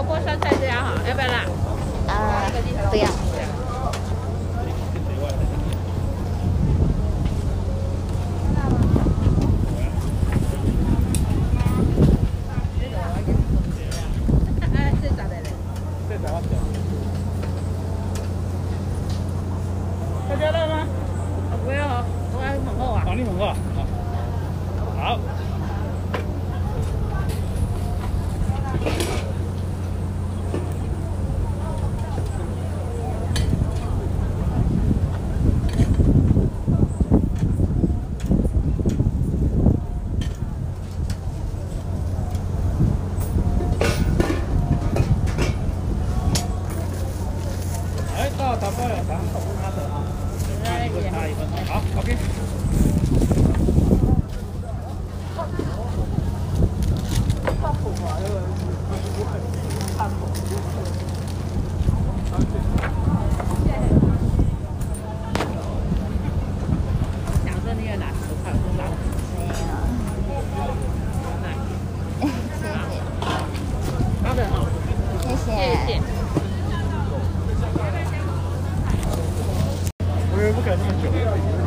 萝卜酸菜这样好，要不要辣？呃，不要。哎，这咋的嘞？大家乐吗？不要，我要猛后啊。好，你猛过。好。哎，打包了，咱们手工拿走啊。差一分，差一分，好，OK。想说你有哪十块，我拿没有。谢好的，谢谢不可能那么久。